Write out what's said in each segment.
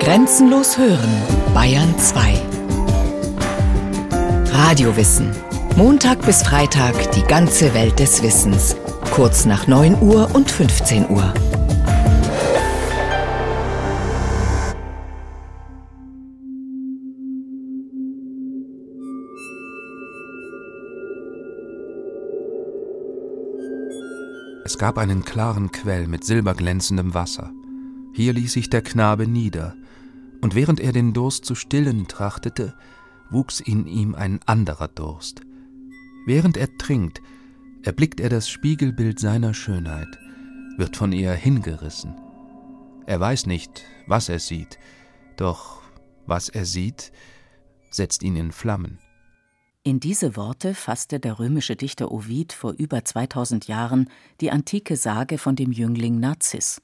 Grenzenlos hören, Bayern 2. Radiowissen. Montag bis Freitag die ganze Welt des Wissens. Kurz nach 9 Uhr und 15 Uhr. Es gab einen klaren Quell mit silberglänzendem Wasser. Hier ließ sich der Knabe nieder, und während er den Durst zu stillen trachtete, wuchs in ihm ein anderer Durst. Während er trinkt, erblickt er das Spiegelbild seiner Schönheit, wird von ihr hingerissen. Er weiß nicht, was er sieht, doch was er sieht, setzt ihn in Flammen. In diese Worte fasste der römische Dichter Ovid vor über 2000 Jahren die antike Sage von dem Jüngling Narziss.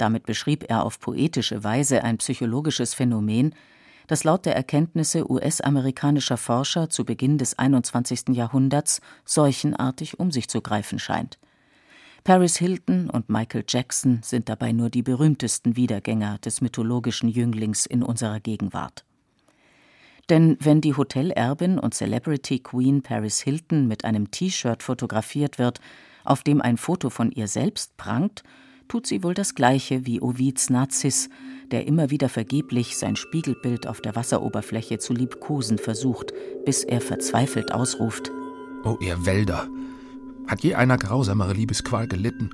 Damit beschrieb er auf poetische Weise ein psychologisches Phänomen, das laut der Erkenntnisse US-amerikanischer Forscher zu Beginn des 21. Jahrhunderts seuchenartig um sich zu greifen scheint. Paris Hilton und Michael Jackson sind dabei nur die berühmtesten Wiedergänger des mythologischen Jünglings in unserer Gegenwart. Denn wenn die Hotelerbin und Celebrity Queen Paris Hilton mit einem T-Shirt fotografiert wird, auf dem ein Foto von ihr selbst prangt, tut sie wohl das Gleiche wie Ovids Narziss, der immer wieder vergeblich sein Spiegelbild auf der Wasseroberfläche zu liebkosen versucht, bis er verzweifelt ausruft: O ihr Wälder! Hat je einer grausamere Liebesqual gelitten?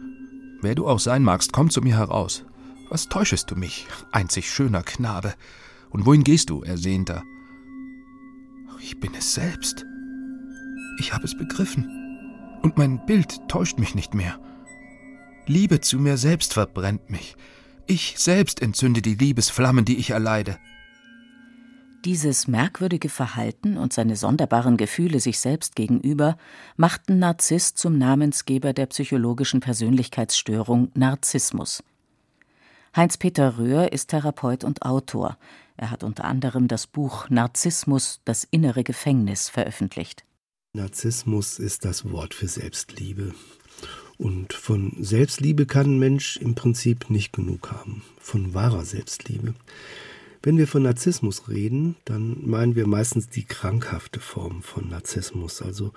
Wer du auch sein magst, komm zu mir heraus. Was täuschest du mich, einzig schöner Knabe? Und wohin gehst du, Ersehnter? Ich bin es selbst. Ich habe es begriffen. Und mein Bild täuscht mich nicht mehr. Liebe zu mir selbst verbrennt mich. Ich selbst entzünde die Liebesflammen, die ich erleide. Dieses merkwürdige Verhalten und seine sonderbaren Gefühle sich selbst gegenüber machten Narziss zum Namensgeber der psychologischen Persönlichkeitsstörung Narzissmus. Heinz-Peter Röhr ist Therapeut und Autor. Er hat unter anderem das Buch Narzissmus, das innere Gefängnis veröffentlicht. Narzissmus ist das Wort für Selbstliebe. Und von Selbstliebe kann ein Mensch im Prinzip nicht genug haben, von wahrer Selbstliebe. Wenn wir von Narzissmus reden, dann meinen wir meistens die krankhafte Form von Narzissmus, also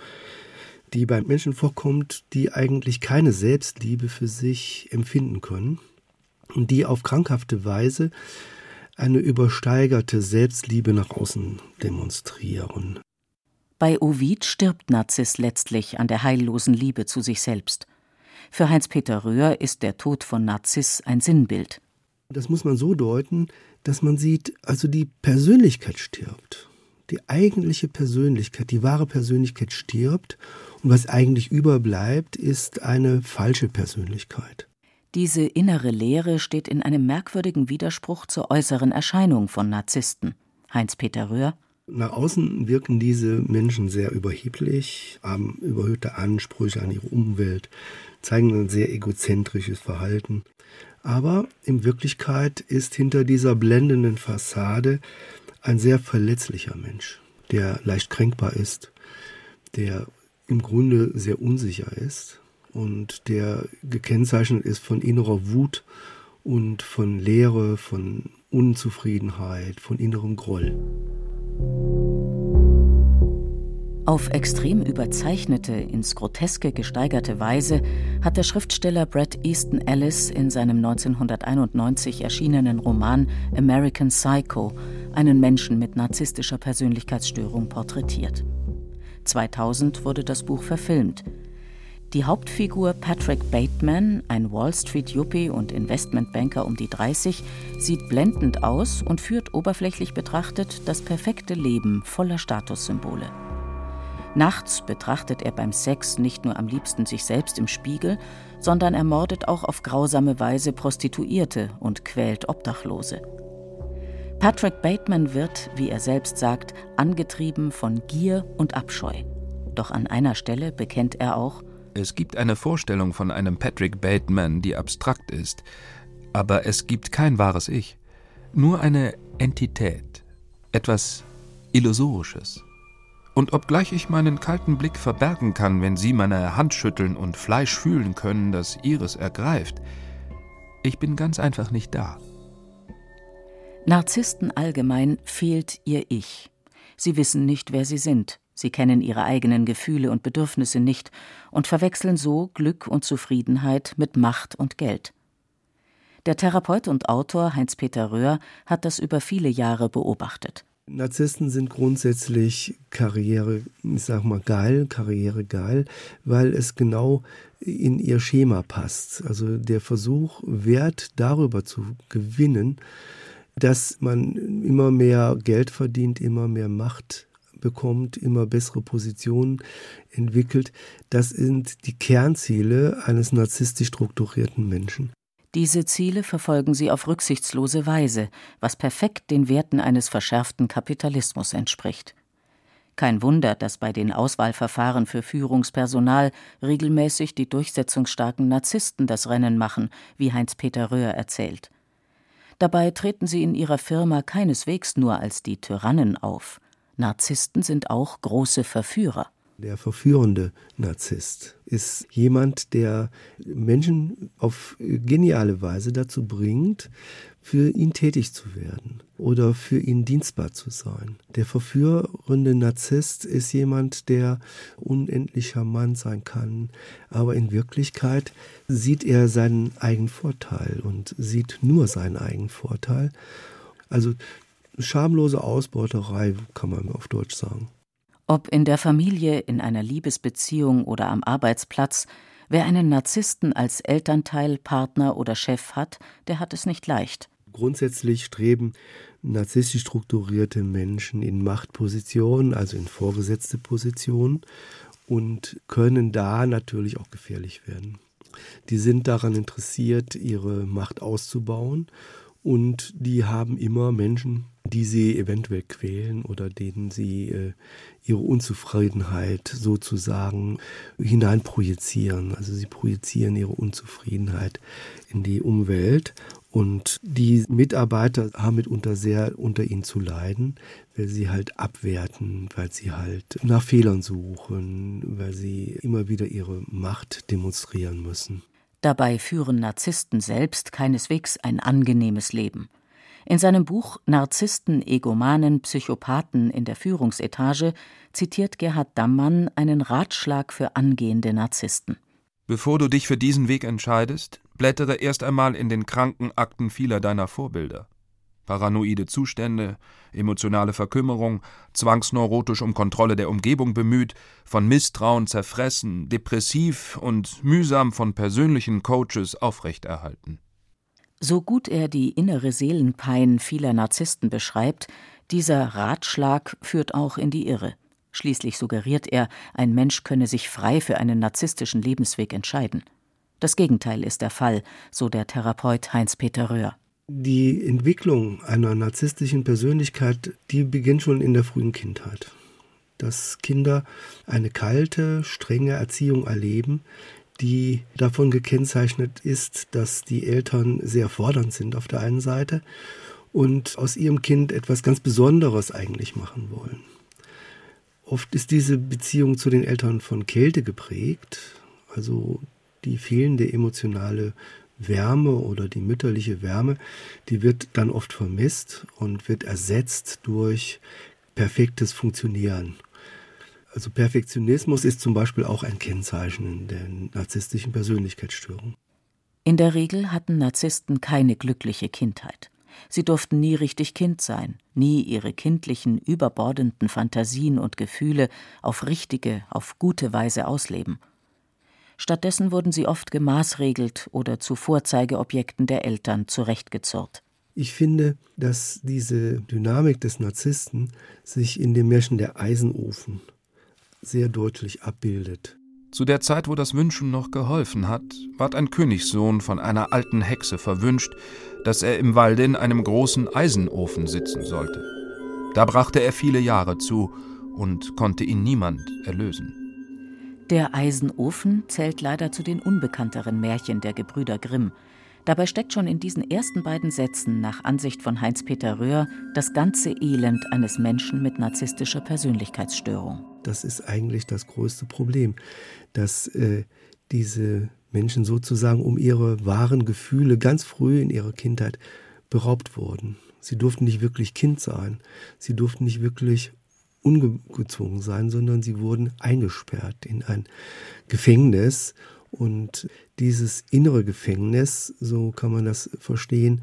die beim Menschen vorkommt, die eigentlich keine Selbstliebe für sich empfinden können und die auf krankhafte Weise eine übersteigerte Selbstliebe nach außen demonstrieren. Bei Ovid stirbt Narziss letztlich an der heillosen Liebe zu sich selbst. Für Heinz-Peter Röhr ist der Tod von Narziss ein Sinnbild. Das muss man so deuten, dass man sieht, also die Persönlichkeit stirbt. Die eigentliche Persönlichkeit, die wahre Persönlichkeit stirbt und was eigentlich überbleibt, ist eine falsche Persönlichkeit. Diese innere Leere steht in einem merkwürdigen Widerspruch zur äußeren Erscheinung von Narzissten. Heinz-Peter Röhr nach außen wirken diese Menschen sehr überheblich, haben überhöhte Ansprüche an ihre Umwelt, zeigen ein sehr egozentrisches Verhalten. Aber in Wirklichkeit ist hinter dieser blendenden Fassade ein sehr verletzlicher Mensch, der leicht kränkbar ist, der im Grunde sehr unsicher ist und der gekennzeichnet ist von innerer Wut und von Leere, von Unzufriedenheit, von innerem Groll. Auf extrem überzeichnete, ins Groteske gesteigerte Weise hat der Schriftsteller Brett Easton Ellis in seinem 1991 erschienenen Roman American Psycho einen Menschen mit narzisstischer Persönlichkeitsstörung porträtiert. 2000 wurde das Buch verfilmt. Die Hauptfigur Patrick Bateman, ein Wall Street Yuppie und Investmentbanker um die 30, sieht blendend aus und führt oberflächlich betrachtet das perfekte Leben voller Statussymbole. Nachts betrachtet er beim Sex nicht nur am liebsten sich selbst im Spiegel, sondern ermordet auch auf grausame Weise Prostituierte und quält Obdachlose. Patrick Bateman wird, wie er selbst sagt, angetrieben von Gier und Abscheu. Doch an einer Stelle bekennt er auch, es gibt eine Vorstellung von einem Patrick Bateman, die abstrakt ist, aber es gibt kein wahres Ich, nur eine Entität, etwas Illusorisches. Und obgleich ich meinen kalten Blick verbergen kann, wenn Sie meine Hand schütteln und Fleisch fühlen können, das Ihres ergreift, ich bin ganz einfach nicht da. Narzissten allgemein fehlt ihr Ich. Sie wissen nicht, wer sie sind, sie kennen ihre eigenen Gefühle und Bedürfnisse nicht und verwechseln so Glück und Zufriedenheit mit Macht und Geld. Der Therapeut und Autor Heinz-Peter Röhr hat das über viele Jahre beobachtet. Narzissten sind grundsätzlich Karriere, ich sag mal geil, Karriere geil, weil es genau in ihr Schema passt. Also der Versuch, Wert darüber zu gewinnen, dass man immer mehr Geld verdient, immer mehr Macht bekommt, immer bessere Positionen entwickelt. Das sind die Kernziele eines narzisstisch strukturierten Menschen. Diese Ziele verfolgen sie auf rücksichtslose Weise, was perfekt den Werten eines verschärften Kapitalismus entspricht. Kein Wunder, dass bei den Auswahlverfahren für Führungspersonal regelmäßig die durchsetzungsstarken Narzissten das Rennen machen, wie Heinz-Peter Röhr erzählt. Dabei treten sie in ihrer Firma keineswegs nur als die Tyrannen auf. Narzissten sind auch große Verführer. Der verführende Narzisst ist jemand, der Menschen auf geniale Weise dazu bringt, für ihn tätig zu werden oder für ihn dienstbar zu sein. Der verführende Narzisst ist jemand, der unendlich charmant sein kann, aber in Wirklichkeit sieht er seinen eigenen Vorteil und sieht nur seinen eigenen Vorteil. Also schamlose Ausbeuterei kann man auf Deutsch sagen. Ob in der Familie, in einer Liebesbeziehung oder am Arbeitsplatz, wer einen Narzissten als Elternteil, Partner oder Chef hat, der hat es nicht leicht. Grundsätzlich streben narzisstisch strukturierte Menschen in Machtpositionen, also in vorgesetzte Positionen und können da natürlich auch gefährlich werden. Die sind daran interessiert, ihre Macht auszubauen und die haben immer Menschen, die sie eventuell quälen oder denen sie äh, ihre Unzufriedenheit sozusagen hineinprojizieren. Also sie projizieren ihre Unzufriedenheit in die Umwelt und die Mitarbeiter haben mitunter sehr unter ihnen zu leiden, weil sie halt abwerten, weil sie halt nach Fehlern suchen, weil sie immer wieder ihre Macht demonstrieren müssen. Dabei führen Narzissten selbst keineswegs ein angenehmes Leben. In seinem Buch Narzissten, Egomanen, Psychopathen in der Führungsetage zitiert Gerhard Dammann einen Ratschlag für angehende Narzissten. Bevor du dich für diesen Weg entscheidest, blättere erst einmal in den Krankenakten vieler deiner Vorbilder. Paranoide Zustände, emotionale Verkümmerung, zwangsneurotisch um Kontrolle der Umgebung bemüht, von Misstrauen zerfressen, depressiv und mühsam von persönlichen Coaches aufrechterhalten. So gut er die innere Seelenpein vieler Narzissten beschreibt, dieser Ratschlag führt auch in die Irre. Schließlich suggeriert er, ein Mensch könne sich frei für einen narzisstischen Lebensweg entscheiden. Das Gegenteil ist der Fall, so der Therapeut Heinz-Peter Röhr. Die Entwicklung einer narzisstischen Persönlichkeit, die beginnt schon in der frühen Kindheit. Dass Kinder eine kalte, strenge Erziehung erleben, die davon gekennzeichnet ist, dass die Eltern sehr fordernd sind auf der einen Seite und aus ihrem Kind etwas ganz Besonderes eigentlich machen wollen. Oft ist diese Beziehung zu den Eltern von Kälte geprägt, also die fehlende emotionale Wärme oder die mütterliche Wärme, die wird dann oft vermisst und wird ersetzt durch perfektes Funktionieren. Also Perfektionismus ist zum Beispiel auch ein Kennzeichen der narzisstischen Persönlichkeitsstörung. In der Regel hatten Narzissten keine glückliche Kindheit. Sie durften nie richtig Kind sein, nie ihre kindlichen, überbordenden Fantasien und Gefühle auf richtige, auf gute Weise ausleben. Stattdessen wurden sie oft gemaßregelt oder zu Vorzeigeobjekten der Eltern zurechtgezurrt. Ich finde, dass diese Dynamik des Narzissten sich in dem Märchen der Eisenofen sehr deutlich abbildet. Zu der Zeit, wo das Wünschen noch geholfen hat, ward ein Königssohn von einer alten Hexe verwünscht, dass er im Walde in einem großen Eisenofen sitzen sollte. Da brachte er viele Jahre zu und konnte ihn niemand erlösen. Der Eisenofen zählt leider zu den unbekannteren Märchen der Gebrüder Grimm. Dabei steckt schon in diesen ersten beiden Sätzen nach Ansicht von Heinz-Peter Röhr das ganze Elend eines Menschen mit narzisstischer Persönlichkeitsstörung. Das ist eigentlich das größte Problem, dass äh, diese Menschen sozusagen um ihre wahren Gefühle ganz früh in ihrer Kindheit beraubt wurden. Sie durften nicht wirklich Kind sein. Sie durften nicht wirklich ungezwungen sein, sondern sie wurden eingesperrt in ein Gefängnis. Und dieses innere Gefängnis, so kann man das verstehen,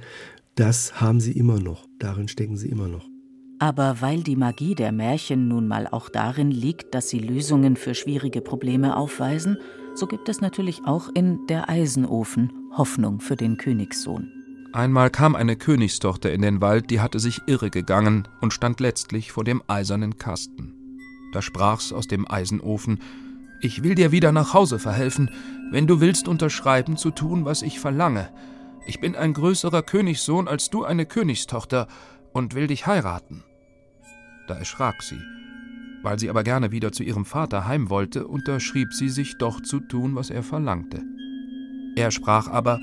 das haben sie immer noch. Darin stecken sie immer noch. Aber weil die Magie der Märchen nun mal auch darin liegt, dass sie Lösungen für schwierige Probleme aufweisen, so gibt es natürlich auch in Der Eisenofen Hoffnung für den Königssohn. Einmal kam eine Königstochter in den Wald, die hatte sich irre gegangen und stand letztlich vor dem eisernen Kasten. Da sprach's aus dem Eisenofen Ich will dir wieder nach Hause verhelfen, wenn du willst unterschreiben zu tun, was ich verlange. Ich bin ein größerer Königssohn als du eine Königstochter und will dich heiraten. Da erschrak sie. Weil sie aber gerne wieder zu ihrem Vater heim wollte, unterschrieb sie sich doch zu tun, was er verlangte. Er sprach aber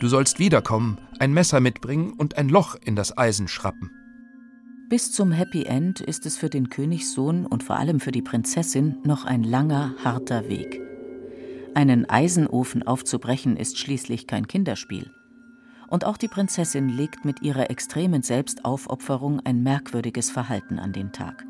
Du sollst wiederkommen, ein Messer mitbringen und ein Loch in das Eisen schrappen. Bis zum Happy End ist es für den Königssohn und vor allem für die Prinzessin noch ein langer, harter Weg. Einen Eisenofen aufzubrechen ist schließlich kein Kinderspiel. Und auch die Prinzessin legt mit ihrer extremen Selbstaufopferung ein merkwürdiges Verhalten an den Tag.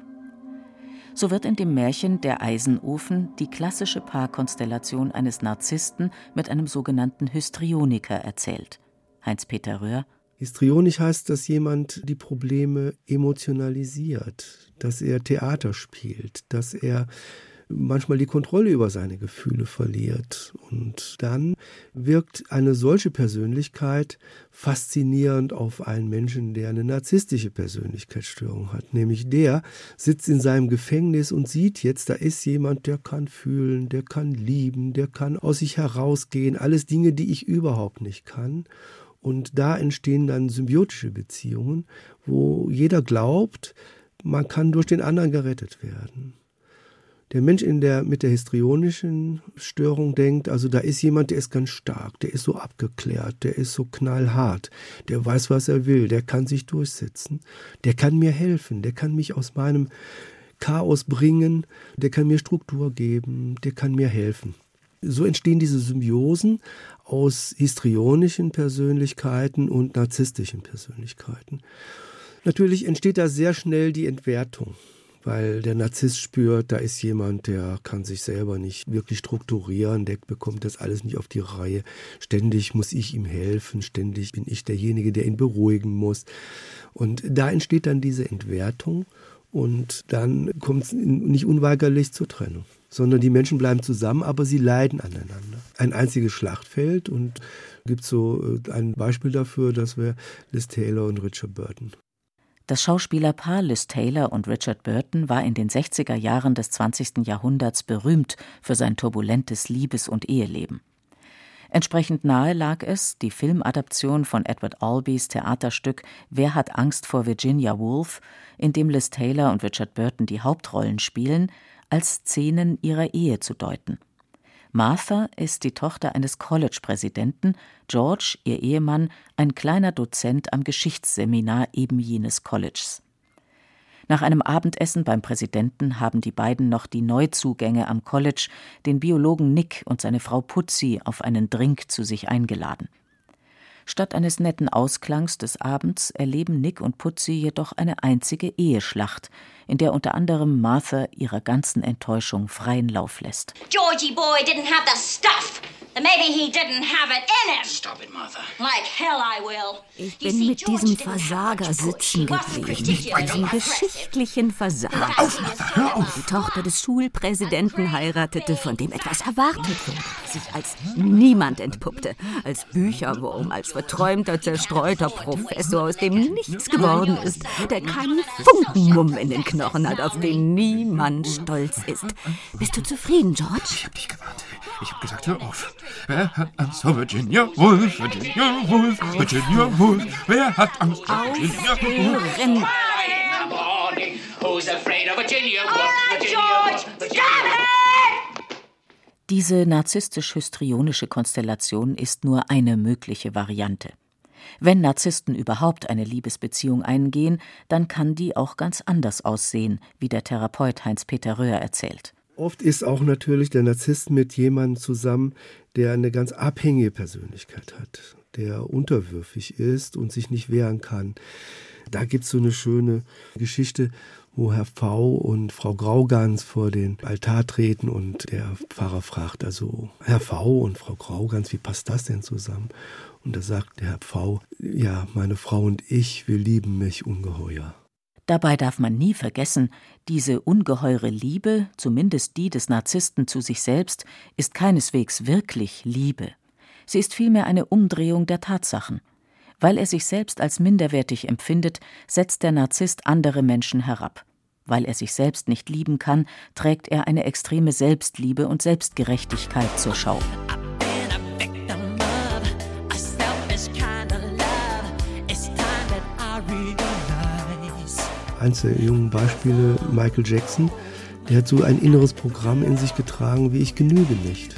So wird in dem Märchen Der Eisenofen die klassische Paarkonstellation eines Narzissten mit einem sogenannten Histrioniker erzählt. Heinz-Peter Röhr. Histrionisch heißt, dass jemand die Probleme emotionalisiert, dass er Theater spielt, dass er manchmal die Kontrolle über seine Gefühle verliert. Und dann wirkt eine solche Persönlichkeit faszinierend auf einen Menschen, der eine narzisstische Persönlichkeitsstörung hat. Nämlich der sitzt in seinem Gefängnis und sieht jetzt, da ist jemand, der kann fühlen, der kann lieben, der kann aus sich herausgehen. Alles Dinge, die ich überhaupt nicht kann. Und da entstehen dann symbiotische Beziehungen, wo jeder glaubt, man kann durch den anderen gerettet werden der Mensch in der, mit der histrionischen Störung denkt, also da ist jemand, der ist ganz stark, der ist so abgeklärt, der ist so knallhart, der weiß, was er will, der kann sich durchsetzen, der kann mir helfen, der kann mich aus meinem Chaos bringen, der kann mir Struktur geben, der kann mir helfen. So entstehen diese Symbiosen aus histrionischen Persönlichkeiten und narzisstischen Persönlichkeiten. Natürlich entsteht da sehr schnell die Entwertung weil der Narzisst spürt, da ist jemand, der kann sich selber nicht wirklich strukturieren, der bekommt das alles nicht auf die Reihe. Ständig muss ich ihm helfen, ständig bin ich derjenige, der ihn beruhigen muss. Und da entsteht dann diese Entwertung und dann kommt es nicht unweigerlich zur Trennung sondern die Menschen bleiben zusammen, aber sie leiden aneinander. Ein einziges Schlachtfeld und gibt so äh, ein Beispiel dafür, das wäre Liz Taylor und Richard Burton. Das Schauspielerpaar Liz Taylor und Richard Burton war in den 60er Jahren des 20. Jahrhunderts berühmt für sein turbulentes Liebes- und Eheleben. Entsprechend nahe lag es, die Filmadaption von Edward Albees Theaterstück Wer hat Angst vor Virginia Woolf, in dem Liz Taylor und Richard Burton die Hauptrollen spielen, als Szenen ihrer Ehe zu deuten. Martha ist die Tochter eines College-Präsidenten, George, ihr Ehemann, ein kleiner Dozent am Geschichtsseminar eben jenes Colleges. Nach einem Abendessen beim Präsidenten haben die beiden noch die Neuzugänge am College, den Biologen Nick und seine Frau Putzi, auf einen Drink zu sich eingeladen. Statt eines netten Ausklangs des Abends erleben Nick und Putzi jedoch eine einzige Eheschlacht, in der unter anderem Martha ihrer ganzen Enttäuschung freien Lauf lässt. Georgie boy didn't have the stuff. Maybe he didn't have it in him. Stop it, Martha. Like hell I will. Ich bin mit diesem Versager sitzen geblieben. Mit diesem geschichtlichen Versager. Hör auf, Martha, hör auf. Die Tochter des Schulpräsidenten heiratete, von dem etwas erwartet wurde, sich als niemand entpuppte. Als Bücherwurm, als verträumter, zerstreuter Professor, aus dem nichts geworden ist, der keinen Funkenmumm in den Knochen hat, auf den niemand stolz ist. Bist du zufrieden, George? Ich hab dich gewarnt. Ich hab gesagt, hör auf. Wer hat Angst vor Virginia Woolf? Virginia Woolf, Virginia Woolf. Wer hat Angst vor Virginia Woolf? Rennen. Diese narzisstisch-histrionische Konstellation ist nur eine mögliche Variante. Wenn Narzissten überhaupt eine Liebesbeziehung eingehen, dann kann die auch ganz anders aussehen, wie der Therapeut Heinz-Peter Röhr erzählt. Oft ist auch natürlich der Narzisst mit jemandem zusammen, der eine ganz abhängige Persönlichkeit hat. der unterwürfig ist und sich nicht wehren kann. Da gibt es so eine schöne Geschichte, wo Herr V und Frau Graugans vor den Altar treten und der Pfarrer fragt also, Herr V und Frau Graugans, wie passt das denn zusammen? Und da sagt der Herr V, ja, meine Frau und ich, wir lieben mich ungeheuer. Dabei darf man nie vergessen, diese ungeheure Liebe, zumindest die des Narzissten zu sich selbst, ist keineswegs wirklich Liebe. Sie ist vielmehr eine Umdrehung der Tatsachen. Weil er sich selbst als minderwertig empfindet, setzt der Narzisst andere Menschen herab. Weil er sich selbst nicht lieben kann, trägt er eine extreme Selbstliebe und Selbstgerechtigkeit zur Schau. Eins der jungen Beispiele, Michael Jackson, der hat so ein inneres Programm in sich getragen, wie ich genüge nicht.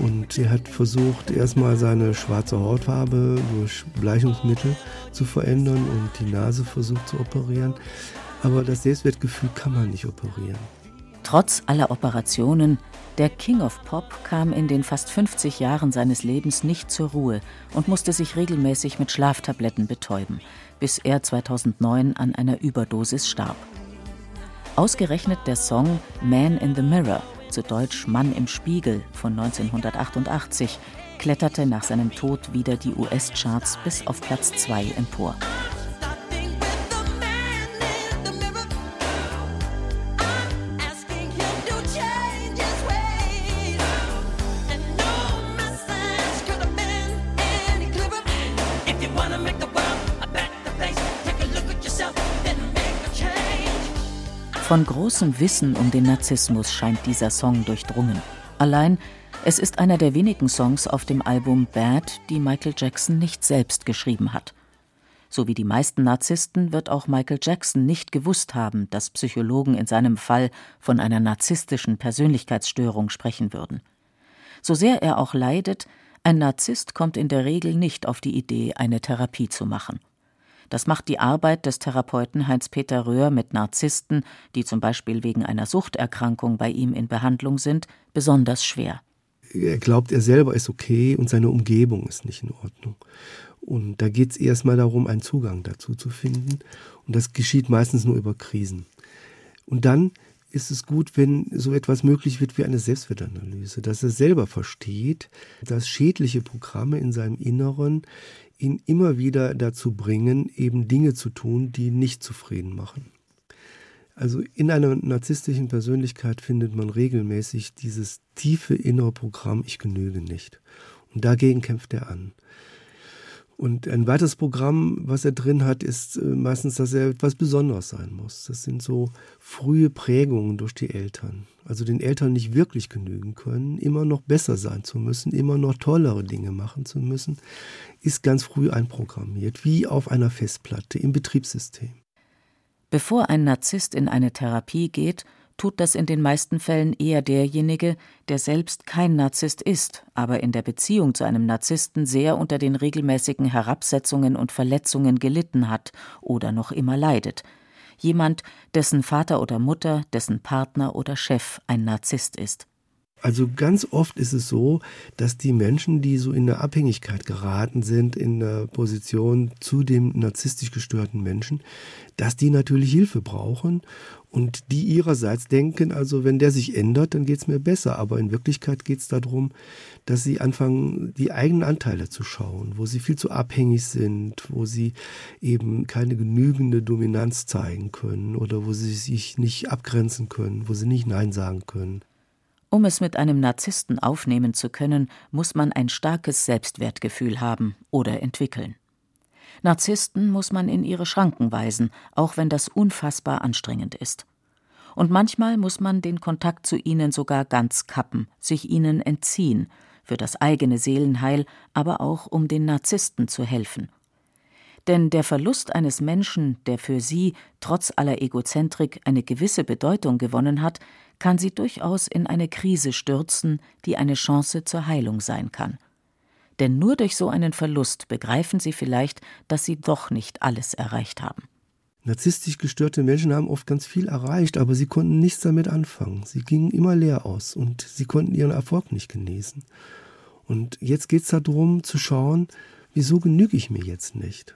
Und er hat versucht, erstmal seine schwarze Hautfarbe durch Bleichungsmittel zu verändern und die Nase versucht zu operieren. Aber das Selbstwertgefühl kann man nicht operieren. Trotz aller Operationen, der King of Pop kam in den fast 50 Jahren seines Lebens nicht zur Ruhe und musste sich regelmäßig mit Schlaftabletten betäuben, bis er 2009 an einer Überdosis starb. Ausgerechnet der Song Man in the Mirror zu Deutsch Mann im Spiegel von 1988, kletterte nach seinem Tod wieder die US-Charts bis auf Platz 2 empor. Von großem Wissen um den Narzissmus scheint dieser Song durchdrungen. Allein, es ist einer der wenigen Songs auf dem Album Bad, die Michael Jackson nicht selbst geschrieben hat. So wie die meisten Narzissten wird auch Michael Jackson nicht gewusst haben, dass Psychologen in seinem Fall von einer narzisstischen Persönlichkeitsstörung sprechen würden. So sehr er auch leidet, ein Narzisst kommt in der Regel nicht auf die Idee, eine Therapie zu machen. Das macht die Arbeit des Therapeuten Heinz-Peter Röhr mit Narzissten, die zum Beispiel wegen einer Suchterkrankung bei ihm in Behandlung sind, besonders schwer. Er glaubt, er selber ist okay und seine Umgebung ist nicht in Ordnung. Und da geht es erstmal darum, einen Zugang dazu zu finden. Und das geschieht meistens nur über Krisen. Und dann ist es gut, wenn so etwas möglich wird wie eine Selbstwertanalyse, dass er selber versteht, dass schädliche Programme in seinem Inneren ihn immer wieder dazu bringen, eben Dinge zu tun, die nicht zufrieden machen. Also in einer narzisstischen Persönlichkeit findet man regelmäßig dieses tiefe innere Programm, ich genüge nicht. Und dagegen kämpft er an. Und ein weiteres Programm, was er drin hat, ist äh, meistens, dass er etwas Besonderes sein muss. Das sind so frühe Prägungen durch die Eltern. Also den Eltern nicht wirklich genügen können, immer noch besser sein zu müssen, immer noch tollere Dinge machen zu müssen, ist ganz früh einprogrammiert, wie auf einer Festplatte im Betriebssystem. Bevor ein Narzisst in eine Therapie geht, tut das in den meisten Fällen eher derjenige, der selbst kein Narzisst ist, aber in der Beziehung zu einem Narzissten sehr unter den regelmäßigen Herabsetzungen und Verletzungen gelitten hat oder noch immer leidet. Jemand, dessen Vater oder Mutter, dessen Partner oder Chef ein Narzisst ist. Also ganz oft ist es so, dass die Menschen, die so in der Abhängigkeit geraten sind, in der Position zu dem narzisstisch gestörten Menschen, dass die natürlich Hilfe brauchen und die ihrerseits denken, also wenn der sich ändert, dann geht es mir besser. Aber in Wirklichkeit geht es darum, dass sie anfangen, die eigenen Anteile zu schauen, wo sie viel zu abhängig sind, wo sie eben keine genügende Dominanz zeigen können oder wo sie sich nicht abgrenzen können, wo sie nicht Nein sagen können. Um es mit einem Narzissten aufnehmen zu können, muss man ein starkes Selbstwertgefühl haben oder entwickeln. Narzissten muss man in ihre Schranken weisen, auch wenn das unfassbar anstrengend ist. Und manchmal muss man den Kontakt zu ihnen sogar ganz kappen, sich ihnen entziehen, für das eigene Seelenheil, aber auch um den Narzissten zu helfen. Denn der Verlust eines Menschen, der für sie trotz aller Egozentrik eine gewisse Bedeutung gewonnen hat, kann sie durchaus in eine Krise stürzen, die eine Chance zur Heilung sein kann. Denn nur durch so einen Verlust begreifen sie vielleicht, dass sie doch nicht alles erreicht haben. Narzisstisch gestörte Menschen haben oft ganz viel erreicht, aber sie konnten nichts damit anfangen. Sie gingen immer leer aus und sie konnten ihren Erfolg nicht genießen. Und jetzt geht es darum zu schauen, wieso genüge ich mir jetzt nicht?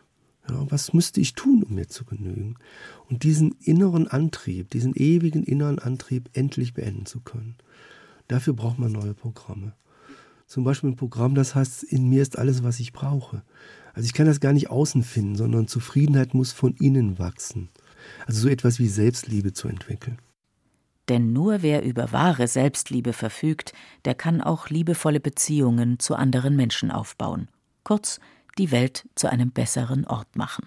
Ja, was müsste ich tun, um mir zu genügen? Und diesen inneren Antrieb, diesen ewigen inneren Antrieb endlich beenden zu können. Dafür braucht man neue Programme. Zum Beispiel ein Programm, das heißt, in mir ist alles, was ich brauche. Also ich kann das gar nicht außen finden, sondern Zufriedenheit muss von innen wachsen. Also so etwas wie Selbstliebe zu entwickeln. Denn nur wer über wahre Selbstliebe verfügt, der kann auch liebevolle Beziehungen zu anderen Menschen aufbauen. Kurz, die Welt zu einem besseren Ort machen.